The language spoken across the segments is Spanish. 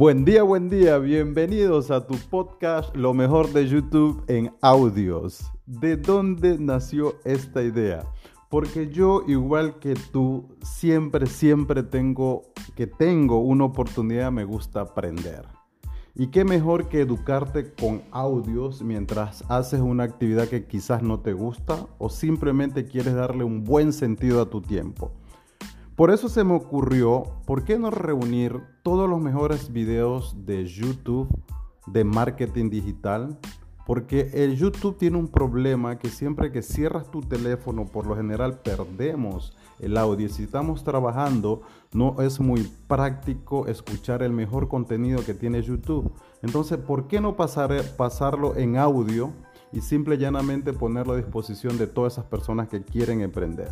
Buen día, buen día, bienvenidos a tu podcast Lo mejor de YouTube en audios. ¿De dónde nació esta idea? Porque yo, igual que tú, siempre, siempre tengo que tengo una oportunidad, me gusta aprender. Y qué mejor que educarte con audios mientras haces una actividad que quizás no te gusta o simplemente quieres darle un buen sentido a tu tiempo. Por eso se me ocurrió, ¿por qué no reunir todos los mejores videos de YouTube de marketing digital? Porque el YouTube tiene un problema que siempre que cierras tu teléfono, por lo general perdemos el audio. Si estamos trabajando, no es muy práctico escuchar el mejor contenido que tiene YouTube. Entonces, ¿por qué no pasar, pasarlo en audio? y simple y llanamente ponerlo a disposición de todas esas personas que quieren emprender.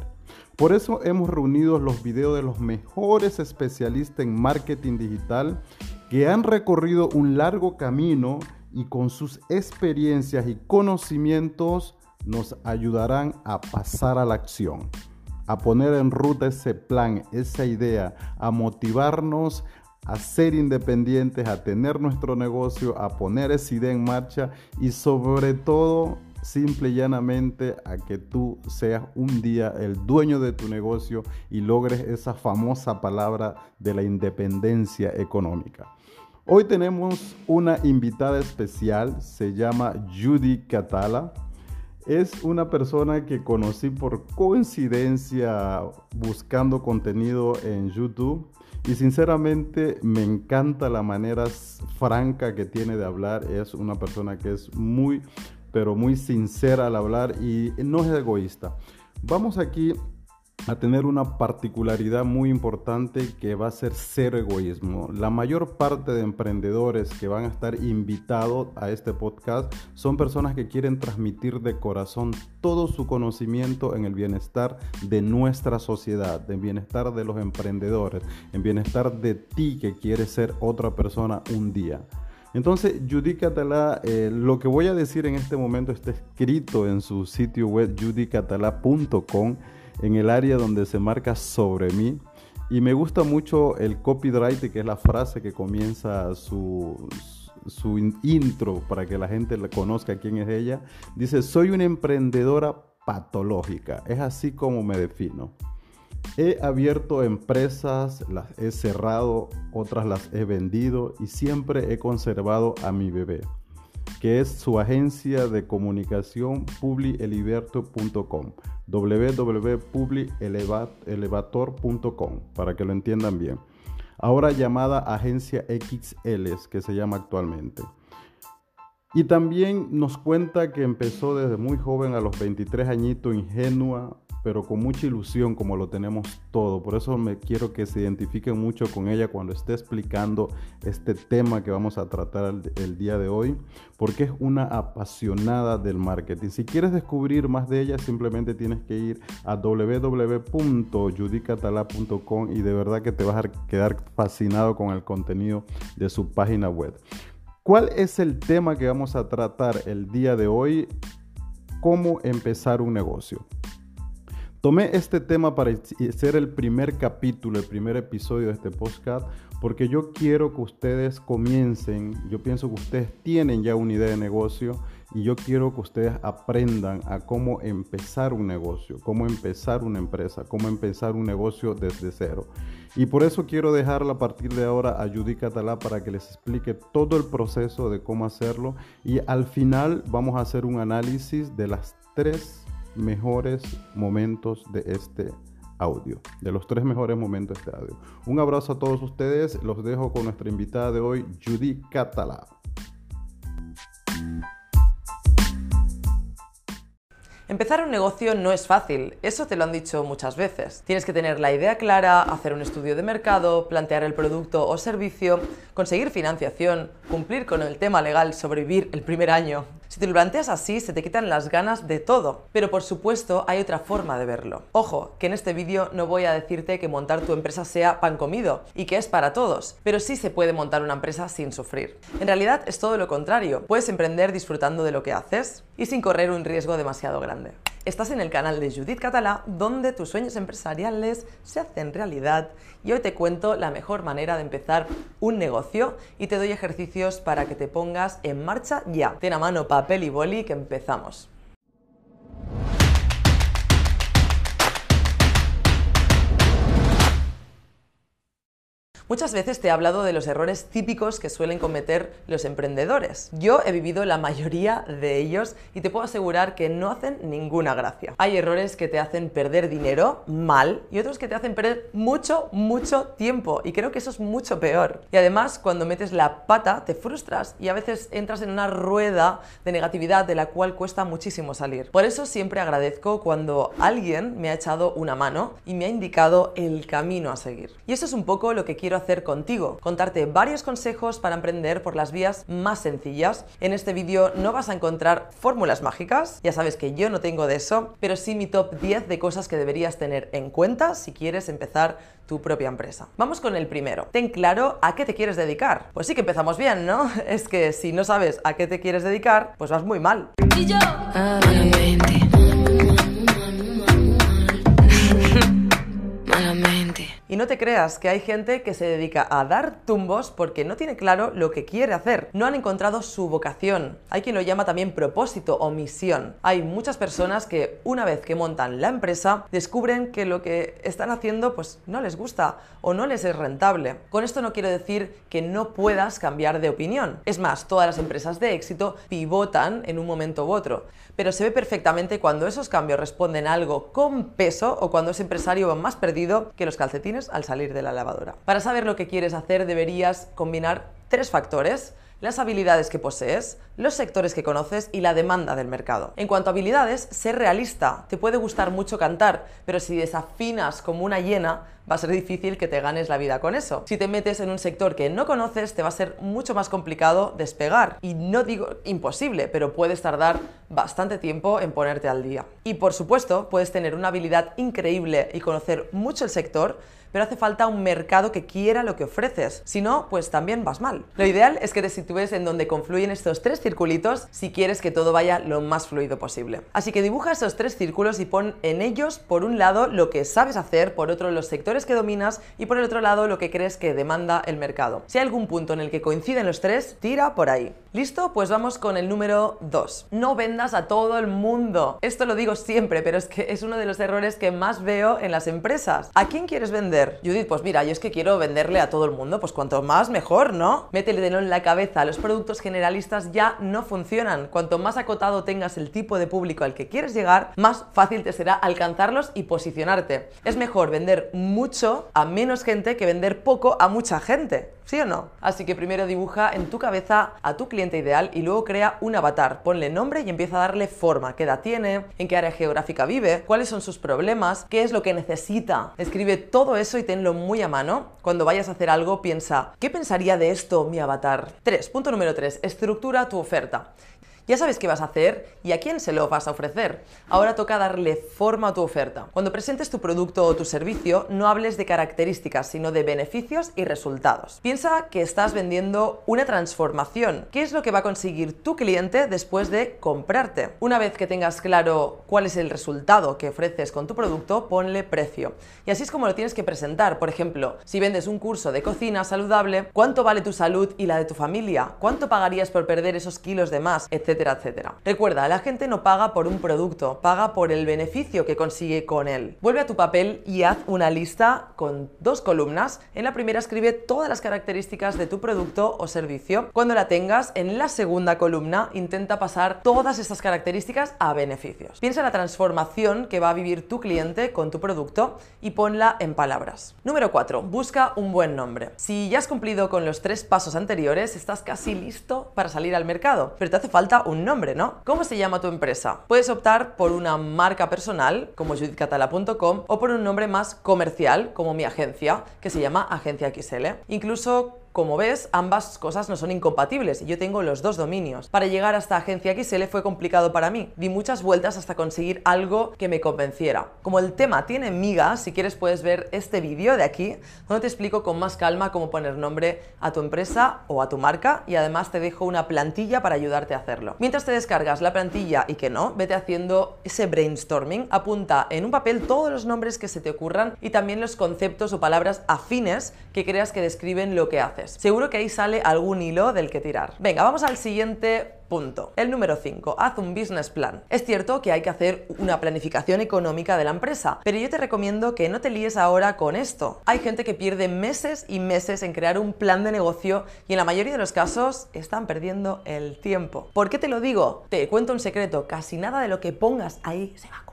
Por eso hemos reunido los videos de los mejores especialistas en marketing digital que han recorrido un largo camino y con sus experiencias y conocimientos nos ayudarán a pasar a la acción, a poner en ruta ese plan, esa idea, a motivarnos a ser independientes, a tener nuestro negocio, a poner esa idea en marcha y sobre todo, simple y llanamente, a que tú seas un día el dueño de tu negocio y logres esa famosa palabra de la independencia económica. Hoy tenemos una invitada especial, se llama Judy Catala. Es una persona que conocí por coincidencia buscando contenido en YouTube y sinceramente me encanta la manera franca que tiene de hablar. Es una persona que es muy, pero muy sincera al hablar y no es egoísta. Vamos aquí a tener una particularidad muy importante que va a ser cero egoísmo. La mayor parte de emprendedores que van a estar invitados a este podcast son personas que quieren transmitir de corazón todo su conocimiento en el bienestar de nuestra sociedad, en bienestar de los emprendedores, en bienestar de ti que quieres ser otra persona un día. Entonces, Judicatala, eh, lo que voy a decir en este momento está escrito en su sitio web judicatala.com en el área donde se marca sobre mí. Y me gusta mucho el copyright, que es la frase que comienza su, su intro para que la gente conozca quién es ella. Dice, soy una emprendedora patológica. Es así como me defino. He abierto empresas, las he cerrado, otras las he vendido y siempre he conservado a mi bebé que es su agencia de comunicación publieliberto.com www.publielevator.com para que lo entiendan bien. Ahora llamada Agencia XL, que se llama actualmente. Y también nos cuenta que empezó desde muy joven, a los 23 añitos, ingenua, pero con mucha ilusión como lo tenemos todo. Por eso me quiero que se identifiquen mucho con ella cuando esté explicando este tema que vamos a tratar el, día de hoy, porque es una apasionada del marketing. Si quieres descubrir más de ella, simplemente tienes que ir a www.judicatala.com y de verdad que te vas a quedar fascinado con el contenido de su página web. ¿Cuál es el tema que vamos a tratar el día de hoy? ¿Cómo empezar un negocio? Tomé este tema para ser el primer capítulo, el primer episodio de este podcast, porque yo quiero que ustedes comiencen, yo pienso que ustedes tienen ya una idea de negocio y yo quiero que ustedes aprendan a cómo empezar un negocio, cómo empezar una empresa, cómo empezar un negocio desde cero. Y por eso quiero dejarla a partir de ahora a Judy Catalá para que les explique todo el proceso de cómo hacerlo y al final vamos a hacer un análisis de las tres mejores momentos de este audio, de los tres mejores momentos de este audio. Un abrazo a todos ustedes, los dejo con nuestra invitada de hoy, Judy Catalá. Empezar un negocio no es fácil, eso te lo han dicho muchas veces. Tienes que tener la idea clara, hacer un estudio de mercado, plantear el producto o servicio, conseguir financiación, cumplir con el tema legal, sobrevivir el primer año. Si te lo planteas así, se te quitan las ganas de todo. Pero por supuesto, hay otra forma de verlo. Ojo, que en este vídeo no voy a decirte que montar tu empresa sea pan comido y que es para todos, pero sí se puede montar una empresa sin sufrir. En realidad es todo lo contrario. Puedes emprender disfrutando de lo que haces y sin correr un riesgo demasiado grande. Estás en el canal de Judith Catalá, donde tus sueños empresariales se hacen realidad. Y hoy te cuento la mejor manera de empezar un negocio y te doy ejercicios para que te pongas en marcha ya. Ten a mano papel y boli que empezamos. Muchas veces te he hablado de los errores típicos que suelen cometer los emprendedores. Yo he vivido la mayoría de ellos y te puedo asegurar que no hacen ninguna gracia. Hay errores que te hacen perder dinero mal y otros que te hacen perder mucho, mucho tiempo y creo que eso es mucho peor. Y además cuando metes la pata te frustras y a veces entras en una rueda de negatividad de la cual cuesta muchísimo salir. Por eso siempre agradezco cuando alguien me ha echado una mano y me ha indicado el camino a seguir. Y eso es un poco lo que quiero hacer contigo, contarte varios consejos para emprender por las vías más sencillas. En este vídeo no vas a encontrar fórmulas mágicas, ya sabes que yo no tengo de eso, pero sí mi top 10 de cosas que deberías tener en cuenta si quieres empezar tu propia empresa. Vamos con el primero. Ten claro a qué te quieres dedicar. Pues sí que empezamos bien, ¿no? Es que si no sabes a qué te quieres dedicar, pues vas muy mal. Y yo. Y no te creas que hay gente que se dedica a dar tumbos porque no tiene claro lo que quiere hacer. No han encontrado su vocación. Hay quien lo llama también propósito o misión. Hay muchas personas que una vez que montan la empresa descubren que lo que están haciendo pues no les gusta o no les es rentable. Con esto no quiero decir que no puedas cambiar de opinión. Es más, todas las empresas de éxito pivotan en un momento u otro. Pero se ve perfectamente cuando esos cambios responden a algo con peso o cuando ese empresario va más perdido que los calcetines al salir de la lavadora. Para saber lo que quieres hacer deberías combinar tres factores las habilidades que posees, los sectores que conoces y la demanda del mercado. En cuanto a habilidades, ser realista. Te puede gustar mucho cantar, pero si desafinas como una hiena, va a ser difícil que te ganes la vida con eso. Si te metes en un sector que no conoces, te va a ser mucho más complicado despegar. Y no digo imposible, pero puedes tardar bastante tiempo en ponerte al día. Y por supuesto, puedes tener una habilidad increíble y conocer mucho el sector, pero hace falta un mercado que quiera lo que ofreces. Si no, pues también vas mal. Lo ideal es que te sitúes en donde confluyen estos tres circulitos si quieres que todo vaya lo más fluido posible. Así que dibuja esos tres círculos y pon en ellos, por un lado, lo que sabes hacer, por otro, los sectores que dominas y por el otro lado, lo que crees que demanda el mercado. Si hay algún punto en el que coinciden los tres, tira por ahí. ¿Listo? Pues vamos con el número 2. No vendas a todo el mundo. Esto lo digo siempre, pero es que es uno de los errores que más veo en las empresas. ¿A quién quieres vender? Judith, pues mira, yo es que quiero venderle a todo el mundo, pues cuanto más mejor, ¿no? Métele de en la cabeza, los productos generalistas ya no funcionan. Cuanto más acotado tengas el tipo de público al que quieres llegar, más fácil te será alcanzarlos y posicionarte. Es mejor vender mucho a menos gente que vender poco a mucha gente. ¿Sí o no? Así que primero dibuja en tu cabeza a tu cliente ideal y luego crea un avatar. Ponle nombre y empieza a darle forma. ¿Qué edad tiene? ¿En qué área geográfica vive? ¿Cuáles son sus problemas? ¿Qué es lo que necesita? Escribe todo eso y tenlo muy a mano. Cuando vayas a hacer algo, piensa, ¿qué pensaría de esto mi avatar? 3. Punto número 3. Estructura tu oferta. Ya sabes qué vas a hacer y a quién se lo vas a ofrecer. Ahora toca darle forma a tu oferta. Cuando presentes tu producto o tu servicio, no hables de características, sino de beneficios y resultados. Piensa que estás vendiendo una transformación. ¿Qué es lo que va a conseguir tu cliente después de comprarte? Una vez que tengas claro cuál es el resultado que ofreces con tu producto, ponle precio. Y así es como lo tienes que presentar. Por ejemplo, si vendes un curso de cocina saludable, ¿cuánto vale tu salud y la de tu familia? ¿Cuánto pagarías por perder esos kilos de más? Etcétera etcétera, Recuerda, la gente no paga por un producto, paga por el beneficio que consigue con él. Vuelve a tu papel y haz una lista con dos columnas. En la primera escribe todas las características de tu producto o servicio. Cuando la tengas, en la segunda columna intenta pasar todas estas características a beneficios. Piensa en la transformación que va a vivir tu cliente con tu producto y ponla en palabras. Número 4. Busca un buen nombre. Si ya has cumplido con los tres pasos anteriores, estás casi listo para salir al mercado, pero te hace falta un nombre, ¿no? ¿Cómo se llama tu empresa? Puedes optar por una marca personal, como judithcatala.com, o por un nombre más comercial, como mi agencia, que se llama Agencia XL. Incluso como ves, ambas cosas no son incompatibles y yo tengo los dos dominios. Para llegar hasta Agencia XL fue complicado para mí. Di muchas vueltas hasta conseguir algo que me convenciera. Como el tema tiene migas, si quieres puedes ver este vídeo de aquí, donde te explico con más calma cómo poner nombre a tu empresa o a tu marca y además te dejo una plantilla para ayudarte a hacerlo. Mientras te descargas la plantilla y que no, vete haciendo ese brainstorming, apunta en un papel todos los nombres que se te ocurran y también los conceptos o palabras afines que creas que describen lo que haces. Seguro que ahí sale algún hilo del que tirar. Venga, vamos al siguiente Punto. El número 5. Haz un business plan. Es cierto que hay que hacer una planificación económica de la empresa, pero yo te recomiendo que no te líes ahora con esto. Hay gente que pierde meses y meses en crear un plan de negocio y en la mayoría de los casos están perdiendo el tiempo. ¿Por qué te lo digo? Te cuento un secreto, casi nada de lo que pongas ahí se va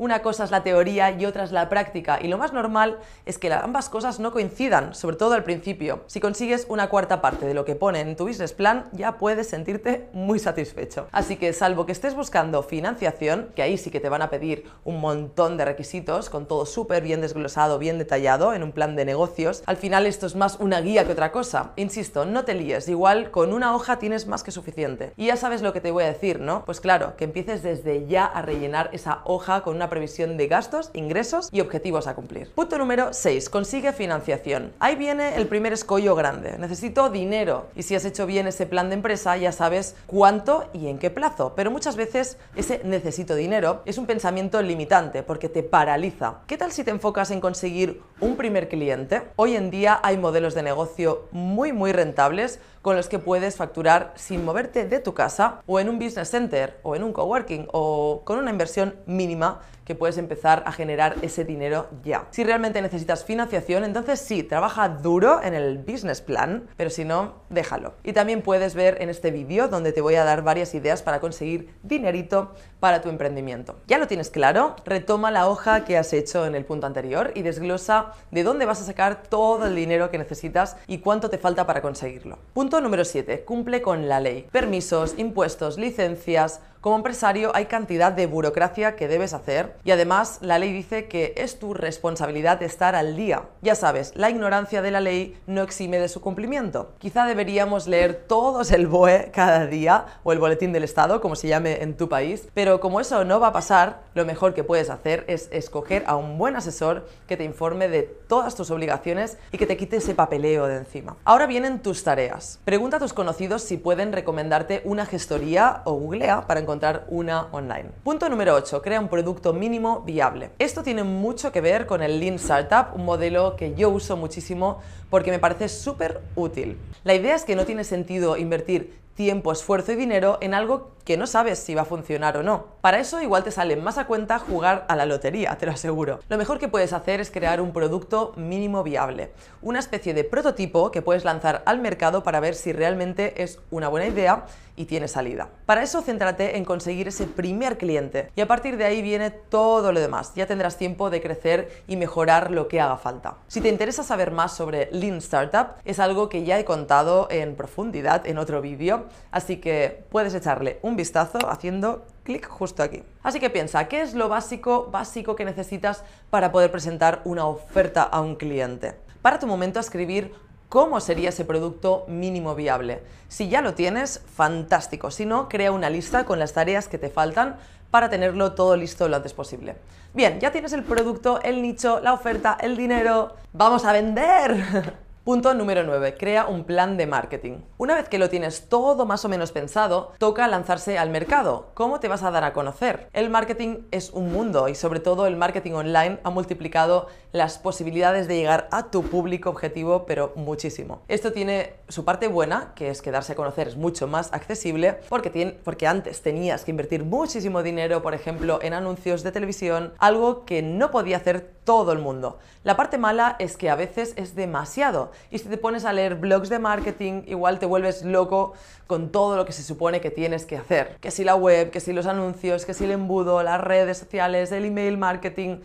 una cosa es la teoría y otra es la práctica y lo más normal es que ambas cosas no coincidan, sobre todo al principio. Si consigues una cuarta parte de lo que pone en tu business plan, ya puedes sentirte muy satisfecho. Así que salvo que estés buscando financiación, que ahí sí que te van a pedir un montón de requisitos, con todo súper bien desglosado, bien detallado en un plan de negocios, al final esto es más una guía que otra cosa. Insisto, no te líes, igual con una hoja tienes más que suficiente. Y ya sabes lo que te voy a decir, ¿no? Pues claro, que empieces desde ya a rellenar esa hoja con una previsión de gastos, ingresos y objetivos a cumplir. Punto número 6. Consigue financiación. Ahí viene el primer escollo grande. Necesito dinero. Y si has hecho bien ese plan de empresa, ya sabes cuánto y en qué plazo. Pero muchas veces ese necesito dinero es un pensamiento limitante porque te paraliza. ¿Qué tal si te enfocas en conseguir un primer cliente? Hoy en día hay modelos de negocio muy muy rentables con los que puedes facturar sin moverte de tu casa o en un business center o en un coworking o con una inversión mínima que puedes empezar a generar ese dinero ya. Si realmente necesitas financiación, entonces sí, trabaja duro en el business plan, pero si no, déjalo. Y también puedes ver en este vídeo donde te voy a dar varias ideas para conseguir dinerito para tu emprendimiento. ¿Ya lo tienes claro? Retoma la hoja que has hecho en el punto anterior y desglosa de dónde vas a sacar todo el dinero que necesitas y cuánto te falta para conseguirlo. Punto número 7. Cumple con la ley. Permisos, impuestos, licencias, como empresario hay cantidad de burocracia que debes hacer y además la ley dice que es tu responsabilidad estar al día. Ya sabes, la ignorancia de la ley no exime de su cumplimiento. Quizá deberíamos leer todos el BOE cada día o el boletín del Estado, como se llame en tu país, pero como eso no va a pasar, lo mejor que puedes hacer es escoger a un buen asesor que te informe de todas tus obligaciones y que te quite ese papeleo de encima. Ahora vienen tus tareas. Pregunta a tus conocidos si pueden recomendarte una gestoría o googlea para encontrar encontrar una online. Punto número 8. Crea un producto mínimo viable. Esto tiene mucho que ver con el Lean Startup, un modelo que yo uso muchísimo porque me parece súper útil. La idea es que no tiene sentido invertir tiempo, esfuerzo y dinero en algo que no sabes si va a funcionar o no. Para eso igual te sale más a cuenta jugar a la lotería, te lo aseguro. Lo mejor que puedes hacer es crear un producto mínimo viable, una especie de prototipo que puedes lanzar al mercado para ver si realmente es una buena idea y tiene salida. Para eso céntrate en conseguir ese primer cliente y a partir de ahí viene todo lo demás. Ya tendrás tiempo de crecer y mejorar lo que haga falta. Si te interesa saber más sobre Lean Startup, es algo que ya he contado en profundidad en otro vídeo, así que puedes echarle un vistazo haciendo clic justo aquí. Así que piensa, ¿qué es lo básico, básico que necesitas para poder presentar una oferta a un cliente? Para tu momento escribir cómo sería ese producto mínimo viable. Si ya lo tienes, fantástico. Si no, crea una lista con las tareas que te faltan para tenerlo todo listo lo antes posible. Bien, ya tienes el producto, el nicho, la oferta, el dinero. ¡Vamos a vender! Punto número 9. Crea un plan de marketing. Una vez que lo tienes todo más o menos pensado, toca lanzarse al mercado. ¿Cómo te vas a dar a conocer? El marketing es un mundo y sobre todo el marketing online ha multiplicado las posibilidades de llegar a tu público objetivo, pero muchísimo. Esto tiene su parte buena, que es que darse a conocer es mucho más accesible, porque, tiene, porque antes tenías que invertir muchísimo dinero, por ejemplo, en anuncios de televisión, algo que no podía hacer todo el mundo. La parte mala es que a veces es demasiado y si te pones a leer blogs de marketing, igual te vuelves loco con todo lo que se supone que tienes que hacer. Que si la web, que si los anuncios, que si el embudo, las redes sociales, el email marketing.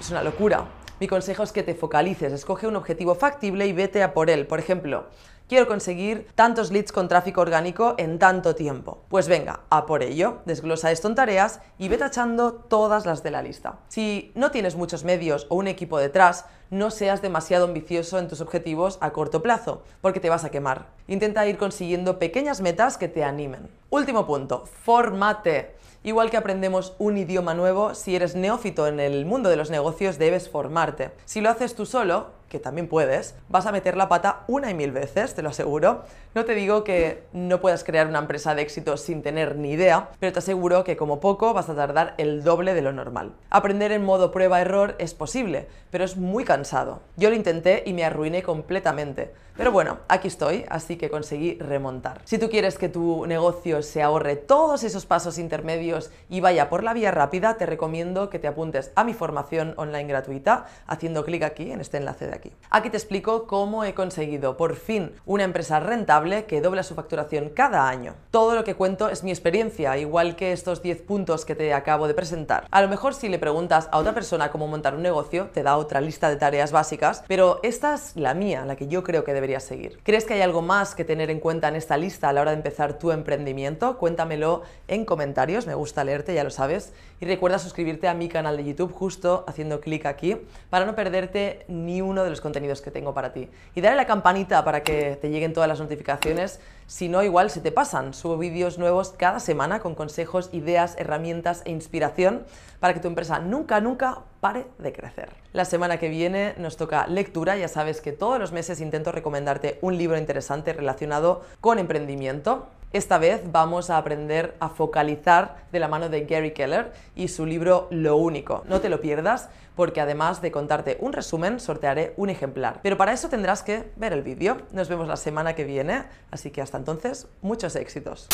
Es una locura. Mi consejo es que te focalices, escoge un objetivo factible y vete a por él. Por ejemplo, Quiero conseguir tantos leads con tráfico orgánico en tanto tiempo. Pues venga, a por ello. Desglosa esto en tareas y ve tachando todas las de la lista. Si no tienes muchos medios o un equipo detrás, no seas demasiado ambicioso en tus objetivos a corto plazo, porque te vas a quemar. Intenta ir consiguiendo pequeñas metas que te animen. Último punto, formate. Igual que aprendemos un idioma nuevo, si eres neófito en el mundo de los negocios debes formarte. Si lo haces tú solo, que también puedes, vas a meter la pata una y mil veces, te lo aseguro. No te digo que no puedas crear una empresa de éxito sin tener ni idea, pero te aseguro que como poco vas a tardar el doble de lo normal. Aprender en modo prueba-error es posible, pero es muy cansado. Yo lo intenté y me arruiné completamente. Pero bueno, aquí estoy, así que conseguí remontar. Si tú quieres que tu negocio se ahorre todos esos pasos intermedios y vaya por la vía rápida, te recomiendo que te apuntes a mi formación online gratuita haciendo clic aquí en este enlace de aquí. Aquí te explico cómo he conseguido por fin una empresa rentable que dobla su facturación cada año. Todo lo que cuento es mi experiencia, igual que estos 10 puntos que te acabo de presentar. A lo mejor si le preguntas a otra persona cómo montar un negocio, te da otra lista de tareas básicas, pero esta es la mía, la que yo creo que deberías seguir. ¿Crees que hay algo más que tener en cuenta en esta lista a la hora de empezar tu emprendimiento? Cuéntamelo en comentarios, me gusta leerte, ya lo sabes. Y recuerda suscribirte a mi canal de YouTube justo haciendo clic aquí para no perderte ni uno de los contenidos que tengo para ti. Y dale la campanita para que te lleguen todas las notificaciones, si no igual se te pasan. Subo vídeos nuevos cada semana con consejos, ideas, herramientas e inspiración para que tu empresa nunca, nunca pare de crecer. La semana que viene nos toca lectura, ya sabes que todos los meses intento recomendarte un libro interesante relacionado con emprendimiento. Esta vez vamos a aprender a focalizar de la mano de Gary Keller y su libro Lo Único. No te lo pierdas porque además de contarte un resumen, sortearé un ejemplar. Pero para eso tendrás que ver el vídeo. Nos vemos la semana que viene, así que hasta entonces, muchos éxitos.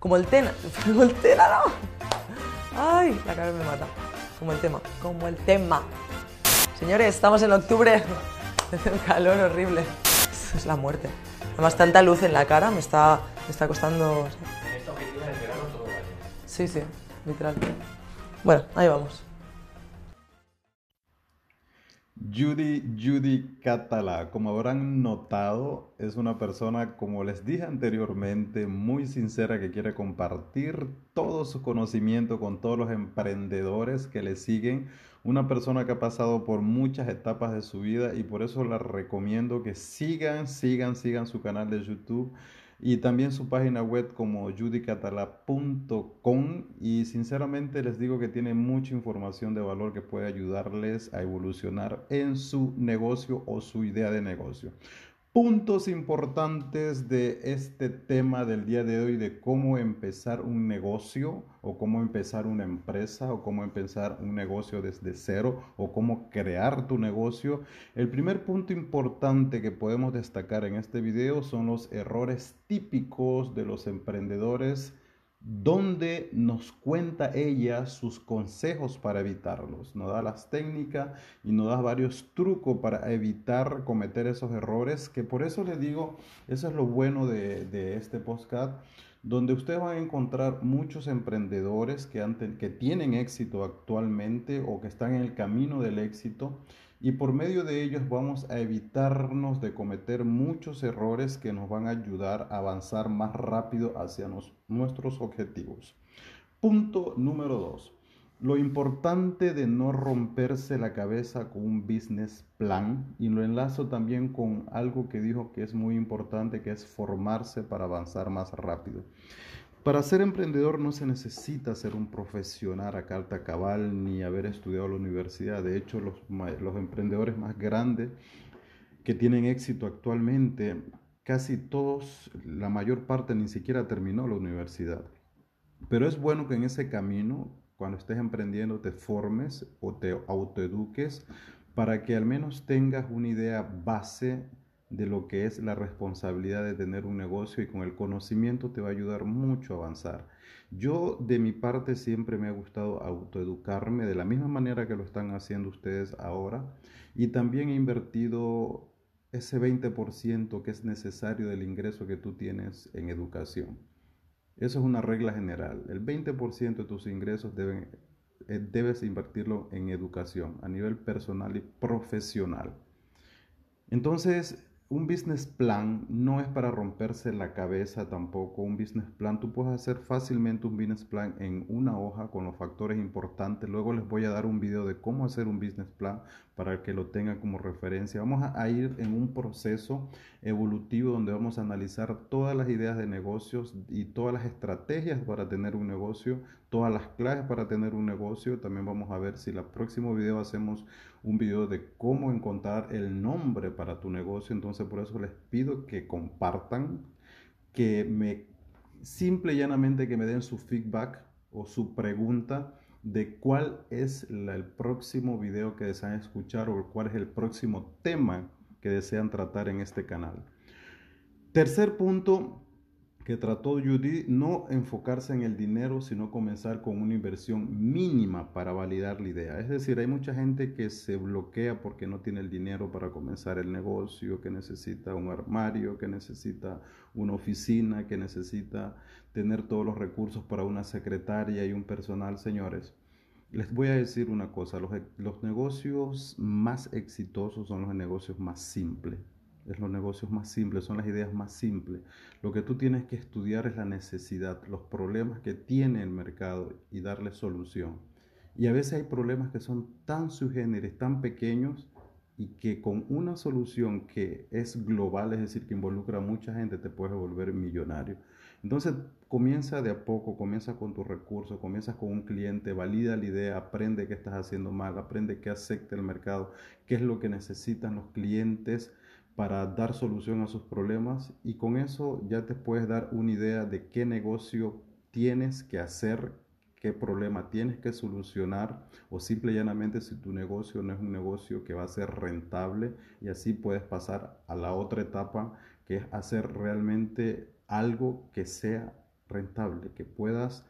Como el Tena. Como el Tena, no. Ay, la cara me mata. Como el tema. Como el tema. Señores, estamos en octubre. Hace un calor horrible. Es la muerte. Además, tanta luz en la cara me está, me está costando. Sí, sí, literal. Bueno, ahí vamos. Judy, Judy Catala, como habrán notado, es una persona, como les dije anteriormente, muy sincera que quiere compartir todo su conocimiento con todos los emprendedores que le siguen. Una persona que ha pasado por muchas etapas de su vida y por eso la recomiendo que sigan, sigan, sigan su canal de YouTube y también su página web como judicatala.com y sinceramente les digo que tiene mucha información de valor que puede ayudarles a evolucionar en su negocio o su idea de negocio puntos importantes de este tema del día de hoy de cómo empezar un negocio o cómo empezar una empresa o cómo empezar un negocio desde cero o cómo crear tu negocio. El primer punto importante que podemos destacar en este video son los errores típicos de los emprendedores donde nos cuenta ella sus consejos para evitarlos. Nos da las técnicas y nos da varios trucos para evitar cometer esos errores, que por eso les digo, eso es lo bueno de, este podcast, donde ustedes van a encontrar muchos emprendedores que tienen éxito actualmente o que están en el camino del éxito y por medio de ellos vamos a evitarnos de cometer muchos errores que nos van a ayudar a avanzar más rápido hacia nuestros objetivos. Punto número dos. Lo importante de no romperse la cabeza con un business plan y lo enlazo también con algo que dijo que es muy importante, que es formarse para avanzar más rápido. Para ser emprendedor no se necesita ser un profesional a carta cabal ni haber estudiado la universidad. De hecho, los, los emprendedores más grandes que tienen éxito actualmente, casi todos, la mayor parte ni siquiera terminó la universidad. Pero es bueno que en ese camino, cuando estés emprendiendo, te formes o te autoeduques para que al menos tengas una idea base de lo que es la responsabilidad de tener un negocio y con el conocimiento te va a ayudar mucho a avanzar. Yo de mi parte siempre me ha gustado autoeducarme de la misma manera que lo están haciendo ustedes ahora y también he invertido ese 20% que es necesario del ingreso que tú tienes en educación. Eso es una regla general. El 20% de tus ingresos deben, eh, debes invertirlo en educación a nivel personal y profesional. Entonces, un business plan no es para romperse la cabeza tampoco. Un business plan, tú puedes hacer fácilmente un business plan en una hoja con los factores importantes. Luego les voy a dar un video de cómo hacer un business plan para que lo tengan como referencia. Vamos a, ir en un proceso evolutivo donde vamos a analizar todas las ideas de negocios y todas las estrategias para tener un negocio, todas las claves para tener un negocio. También vamos a ver si el próximo video hacemos un video de cómo encontrar el nombre para tu negocio. Entonces por eso les pido que compartan, que me simple y llanamente que me den su feedback o su pregunta de cuál es el próximo video que desean escuchar o cuál es el próximo tema que desean tratar en este canal. Tercer punto que trató Judy, no enfocarse en el dinero, sino comenzar con una inversión mínima para validar la idea. Es decir, hay mucha gente que se bloquea porque no tiene el dinero para comenzar el negocio, que necesita un armario, que necesita una oficina, que necesita tener todos los recursos para una secretaria y un personal, señores. Les voy a decir una cosa, los, los negocios más exitosos son los negocios más simples. Es los negocios más simples, son las ideas más simples. Lo que tú tienes que estudiar es la necesidad, los problemas que tiene el mercado y darle solución. Y a veces hay problemas que son tan subgéneres, tan pequeños y que con una solución que es global, es decir, que involucra a mucha gente, te puedes volver millonario. Entonces, comienza de a poco, comienza con tus recursos, comienza con un cliente, valida la idea, aprende qué estás haciendo mal, aprende qué acepta el mercado, qué es lo que necesitan los clientes para dar solución a sus problemas y con eso ya te puedes dar una idea de qué negocio tienes que hacer, qué problema tienes que solucionar o simple y llanamente si tu negocio no es un negocio que va a ser rentable y así puedes pasar a la otra etapa que es hacer realmente algo que sea rentable, que puedas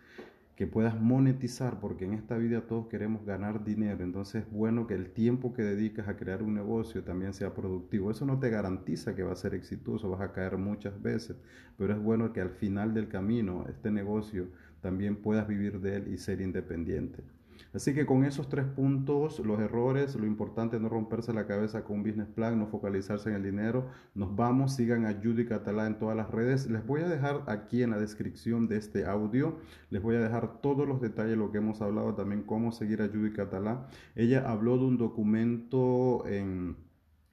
que puedas monetizar, porque en esta vida todos queremos ganar dinero, entonces es bueno que el tiempo que dedicas a crear un negocio también sea productivo. Eso no te garantiza que va a ser exitoso, vas a caer muchas veces, pero es bueno que al final del camino este negocio también puedas vivir de él y ser independiente. Así que con esos tres puntos, los errores, lo importante es no romperse la cabeza con un business plan, no focalizarse en el dinero. Nos vamos, sigan a Judy Catalá en todas las redes. Les voy a dejar aquí en la descripción de este audio, les voy a dejar todos los detalles, lo que hemos hablado también, cómo seguir a Judy Catalá. Ella habló de un documento en,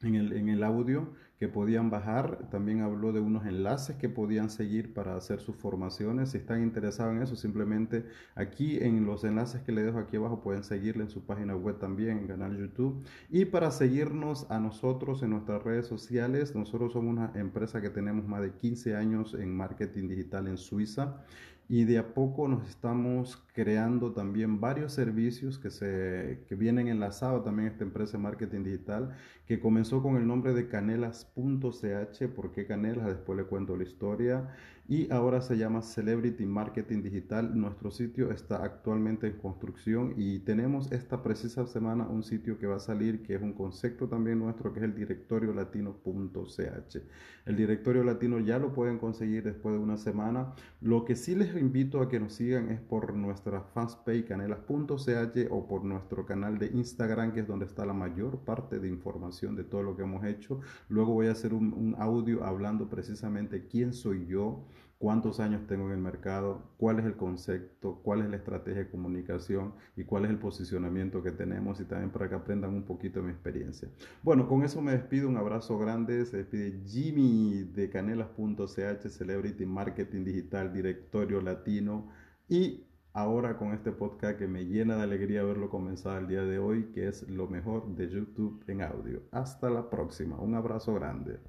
el audio que podían bajar. También habló de unos enlaces que podían seguir para hacer sus formaciones. Si están interesados en eso, simplemente aquí en los enlaces que le dejo aquí abajo pueden seguirle en su página web también, en canal YouTube. Y para seguirnos a nosotros en nuestras redes sociales, nosotros somos una empresa que tenemos más de 15 años en marketing digital en Suiza y de a poco nos estamos creando también varios servicios que, se, que vienen enlazados también a esta empresa de marketing digital que comenzó con el nombre de canelas.ch, ¿por qué canelas? Después le cuento la historia y ahora se llama Celebrity Marketing Digital. Nuestro sitio está actualmente en construcción y tenemos esta precisa semana un sitio que va a salir que es un concepto también nuestro que es el directorio latino.ch. El directorio latino ya lo pueden conseguir después de una semana. Lo que sí les invito a que nos sigan es por nuestra fanpage canelas.ch o por nuestro canal de Instagram que es donde está la mayor parte de información de todo lo que hemos hecho. Luego voy a hacer un, un audio hablando precisamente quién soy yo cuántos años tengo en el mercado, cuál es el concepto, cuál es la estrategia de comunicación y cuál es el posicionamiento que tenemos y también para que aprendan un poquito de mi experiencia. Bueno, con eso me despido, un abrazo grande, se despide Jimmy de canelas.ch, Celebrity Marketing Digital, Directorio Latino y ahora con este podcast que me llena de alegría verlo comenzar el día de hoy, que es lo mejor de YouTube en audio. Hasta la próxima, un abrazo grande.